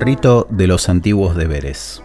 Rito de los antiguos deberes.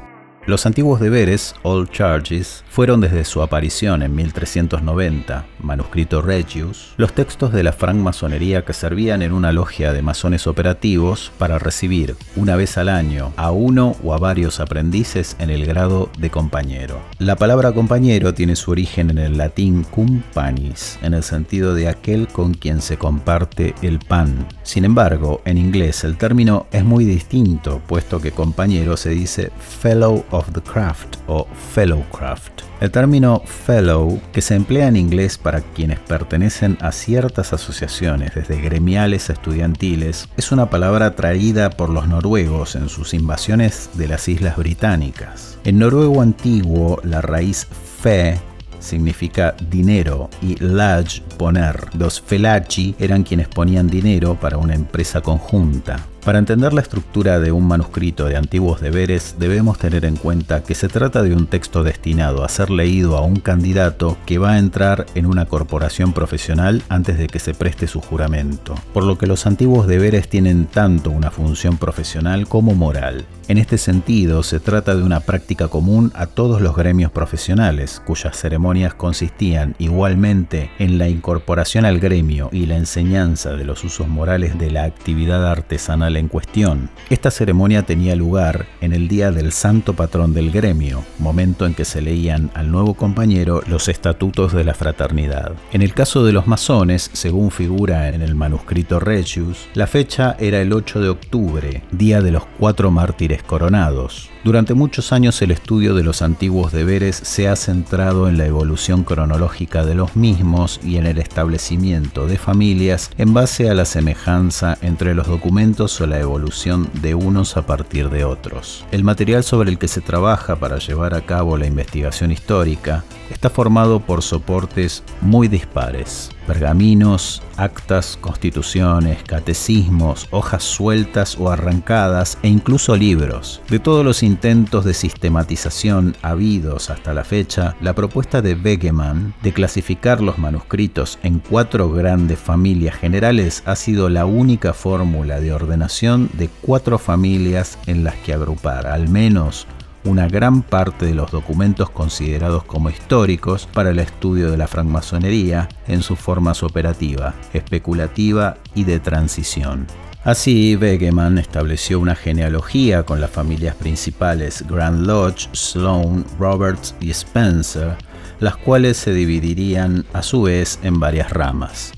Los antiguos deberes, Old Charges, fueron desde su aparición en 1390, manuscrito Regius, los textos de la francmasonería que servían en una logia de masones operativos para recibir una vez al año a uno o a varios aprendices en el grado de compañero. La palabra compañero tiene su origen en el latín cumpanis, en el sentido de aquel con quien se comparte el pan. Sin embargo, en inglés el término es muy distinto, puesto que compañero se dice fellow of the craft o fellowcraft. El término fellow, que se emplea en inglés para quienes pertenecen a ciertas asociaciones, desde gremiales a estudiantiles, es una palabra traída por los noruegos en sus invasiones de las islas británicas. En noruego antiguo, la raíz fe significa dinero y laj poner. Los felachi eran quienes ponían dinero para una empresa conjunta. Para entender la estructura de un manuscrito de antiguos deberes debemos tener en cuenta que se trata de un texto destinado a ser leído a un candidato que va a entrar en una corporación profesional antes de que se preste su juramento, por lo que los antiguos deberes tienen tanto una función profesional como moral. En este sentido, se trata de una práctica común a todos los gremios profesionales, cuyas ceremonias consistían igualmente en la incorporación al gremio y la enseñanza de los usos morales de la actividad artesanal en cuestión. Esta ceremonia tenía lugar en el día del santo patrón del gremio, momento en que se leían al nuevo compañero los estatutos de la fraternidad. En el caso de los masones, según figura en el manuscrito Regius, la fecha era el 8 de octubre, día de los cuatro mártires coronados. Durante muchos años el estudio de los antiguos deberes se ha centrado en la evolución cronológica de los mismos y en el establecimiento de familias en base a la semejanza entre los documentos o la evolución de unos a partir de otros. El material sobre el que se trabaja para llevar a cabo la investigación histórica está formado por soportes muy dispares pergaminos, actas, constituciones, catecismos, hojas sueltas o arrancadas e incluso libros. De todos los intentos de sistematización habidos hasta la fecha, la propuesta de Wegemann de clasificar los manuscritos en cuatro grandes familias generales ha sido la única fórmula de ordenación de cuatro familias en las que agrupar al menos una gran parte de los documentos considerados como históricos para el estudio de la francmasonería en sus formas operativa, especulativa y de transición. Así, Wegemann estableció una genealogía con las familias principales Grand Lodge, Sloane, Roberts y Spencer, las cuales se dividirían a su vez en varias ramas.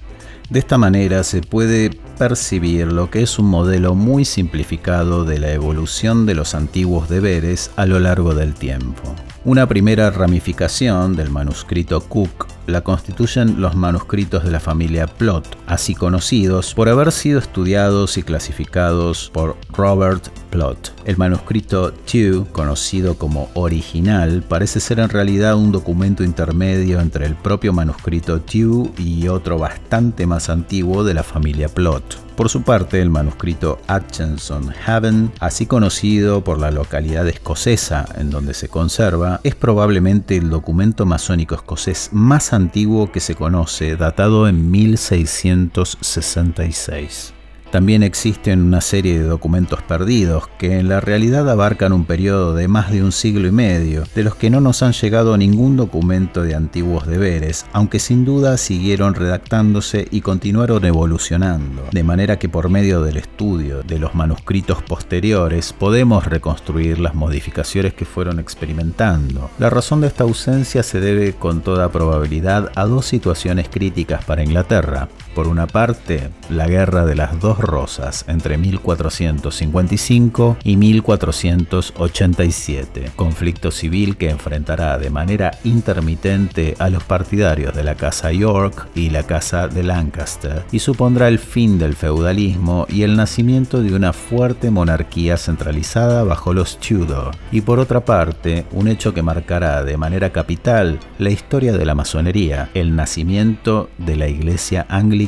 De esta manera se puede percibir lo que es un modelo muy simplificado de la evolución de los antiguos deberes a lo largo del tiempo. Una primera ramificación del manuscrito Cook la constituyen los manuscritos de la familia Plot, así conocidos por haber sido estudiados y clasificados por Robert Plot. El manuscrito Tew, conocido como original, parece ser en realidad un documento intermedio entre el propio manuscrito Tew y otro bastante más antiguo de la familia Plot. Por su parte, el manuscrito Atchinson Haven, así conocido por la localidad escocesa en donde se conserva, es probablemente el documento masónico escocés más antiguo que se conoce, datado en 1666. También existen una serie de documentos perdidos que en la realidad abarcan un periodo de más de un siglo y medio, de los que no nos han llegado ningún documento de antiguos deberes, aunque sin duda siguieron redactándose y continuaron evolucionando, de manera que por medio del estudio de los manuscritos posteriores podemos reconstruir las modificaciones que fueron experimentando. La razón de esta ausencia se debe con toda probabilidad a dos situaciones críticas para Inglaterra. Por una parte, la guerra de las dos Rosas entre 1455 y 1487, conflicto civil que enfrentará de manera intermitente a los partidarios de la Casa York y la Casa de Lancaster y supondrá el fin del feudalismo y el nacimiento de una fuerte monarquía centralizada bajo los Tudor, y por otra parte, un hecho que marcará de manera capital la historia de la masonería, el nacimiento de la Iglesia Anglicana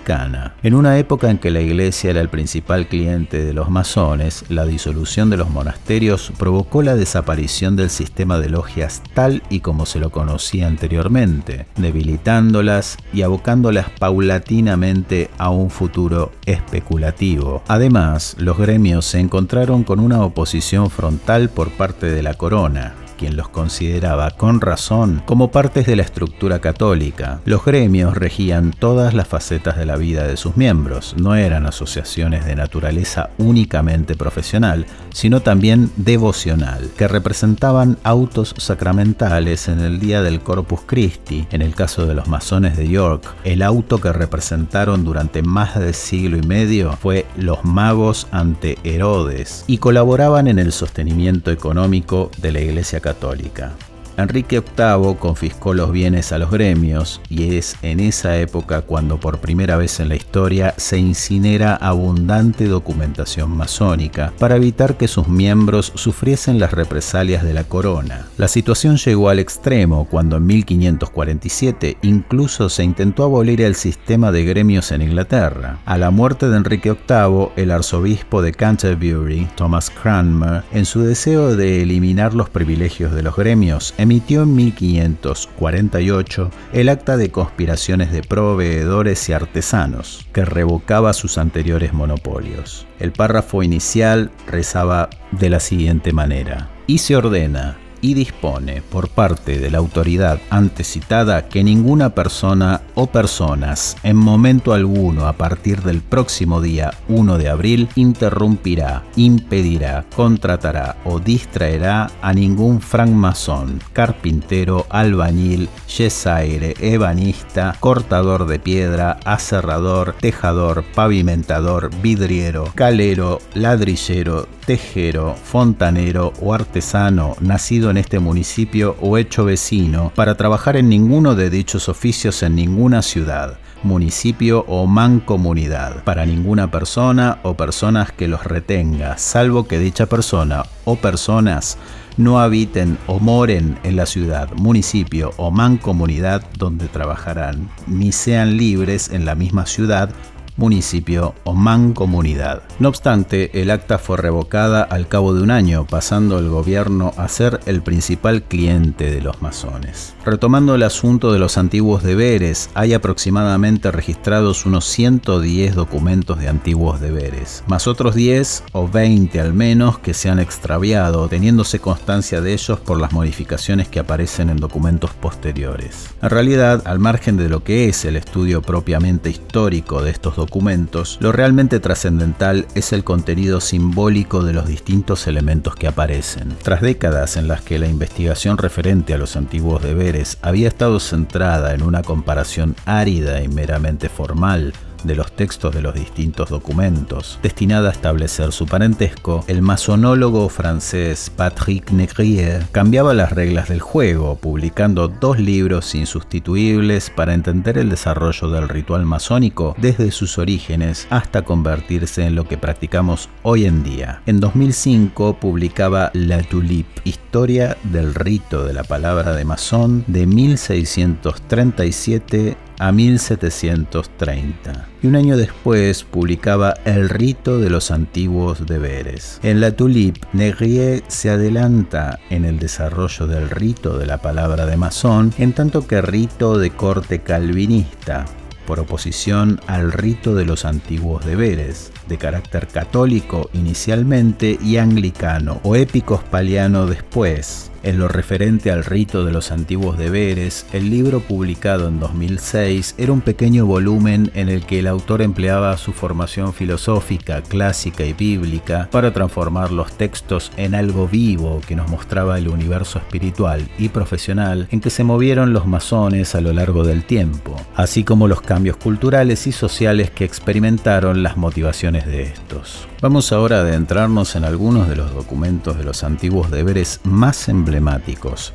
En una época en que la iglesia era el principal cliente de los masones, la disolución de los monasterios provocó la desaparición del sistema de logias tal y como se lo conocía anteriormente, debilitándolas y abocándolas paulatinamente a un futuro especulativo. Además, los gremios se encontraron con una oposición frontal por parte de la corona, quien los consideraba con razón como partes de la estructura católica. Los gremios regían todas las facetas de la vida de sus miembros, no eran asociaciones de naturaleza únicamente profesional, sino también devocional, que representaban autos sacramentales en el día del Corpus Christi, en el caso de los masones de York, el auto que representaron durante más de siglo y medio fue los magos ante Herodes, y colaboraban en el sostenimiento económico de la Iglesia Católica católica. Enrique VIII confiscó los bienes a los gremios y es en esa época cuando por primera vez en la historia se incinera abundante documentación masónica para evitar que sus miembros sufriesen las represalias de la corona. La situación llegó al extremo cuando en 1547 incluso se intentó abolir el sistema de gremios en Inglaterra. A la muerte de Enrique VIII, el arzobispo de Canterbury, Thomas Cranmer, en su deseo de eliminar los privilegios de los gremios, emitió en 1548 el Acta de Conspiraciones de Proveedores y Artesanos, que revocaba sus anteriores monopolios. El párrafo inicial rezaba de la siguiente manera. Y se ordena y dispone por parte de la autoridad antecitada que ninguna persona o personas en momento alguno a partir del próximo día 1 de abril interrumpirá, impedirá, contratará o distraerá a ningún francmasón, carpintero, albañil, yesaire, ebanista, cortador de piedra, aserrador, tejador, pavimentador, vidriero, calero, ladrillero, tejero, fontanero o artesano nacido en este municipio o hecho vecino para trabajar en ninguno de dichos oficios en ninguna ciudad municipio o mancomunidad, para ninguna persona o personas que los retenga, salvo que dicha persona o personas no habiten o moren en la ciudad, municipio o mancomunidad donde trabajarán, ni sean libres en la misma ciudad municipio o mancomunidad. No obstante, el acta fue revocada al cabo de un año, pasando el gobierno a ser el principal cliente de los masones. Retomando el asunto de los antiguos deberes, hay aproximadamente registrados unos 110 documentos de antiguos deberes, más otros 10 o 20 al menos que se han extraviado, teniéndose constancia de ellos por las modificaciones que aparecen en documentos posteriores. En realidad, al margen de lo que es el estudio propiamente histórico de estos documentos, documentos, lo realmente trascendental es el contenido simbólico de los distintos elementos que aparecen. Tras décadas en las que la investigación referente a los antiguos deberes había estado centrada en una comparación árida y meramente formal, de los textos de los distintos documentos, destinada a establecer su parentesco, el masonólogo francés Patrick Negrier cambiaba las reglas del juego, publicando dos libros insustituibles para entender el desarrollo del ritual masónico desde sus orígenes hasta convertirse en lo que practicamos hoy en día. En 2005 publicaba La Tulipe, Historia del rito de la palabra de masón de 1637 a 1730 y un año después publicaba El rito de los antiguos deberes. En La Tulipe, Negrier se adelanta en el desarrollo del rito de la palabra de masón, en tanto que rito de corte calvinista, por oposición al rito de los antiguos deberes, de carácter católico inicialmente y anglicano o episcopaliano después, en lo referente al rito de los antiguos deberes, el libro publicado en 2006 era un pequeño volumen en el que el autor empleaba su formación filosófica, clásica y bíblica para transformar los textos en algo vivo que nos mostraba el universo espiritual y profesional en que se movieron los masones a lo largo del tiempo, así como los cambios culturales y sociales que experimentaron las motivaciones de estos. Vamos ahora a adentrarnos en algunos de los documentos de los antiguos deberes más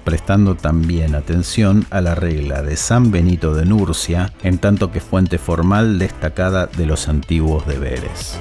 prestando también atención a la regla de San Benito de Nurcia, en tanto que fuente formal destacada de los antiguos deberes.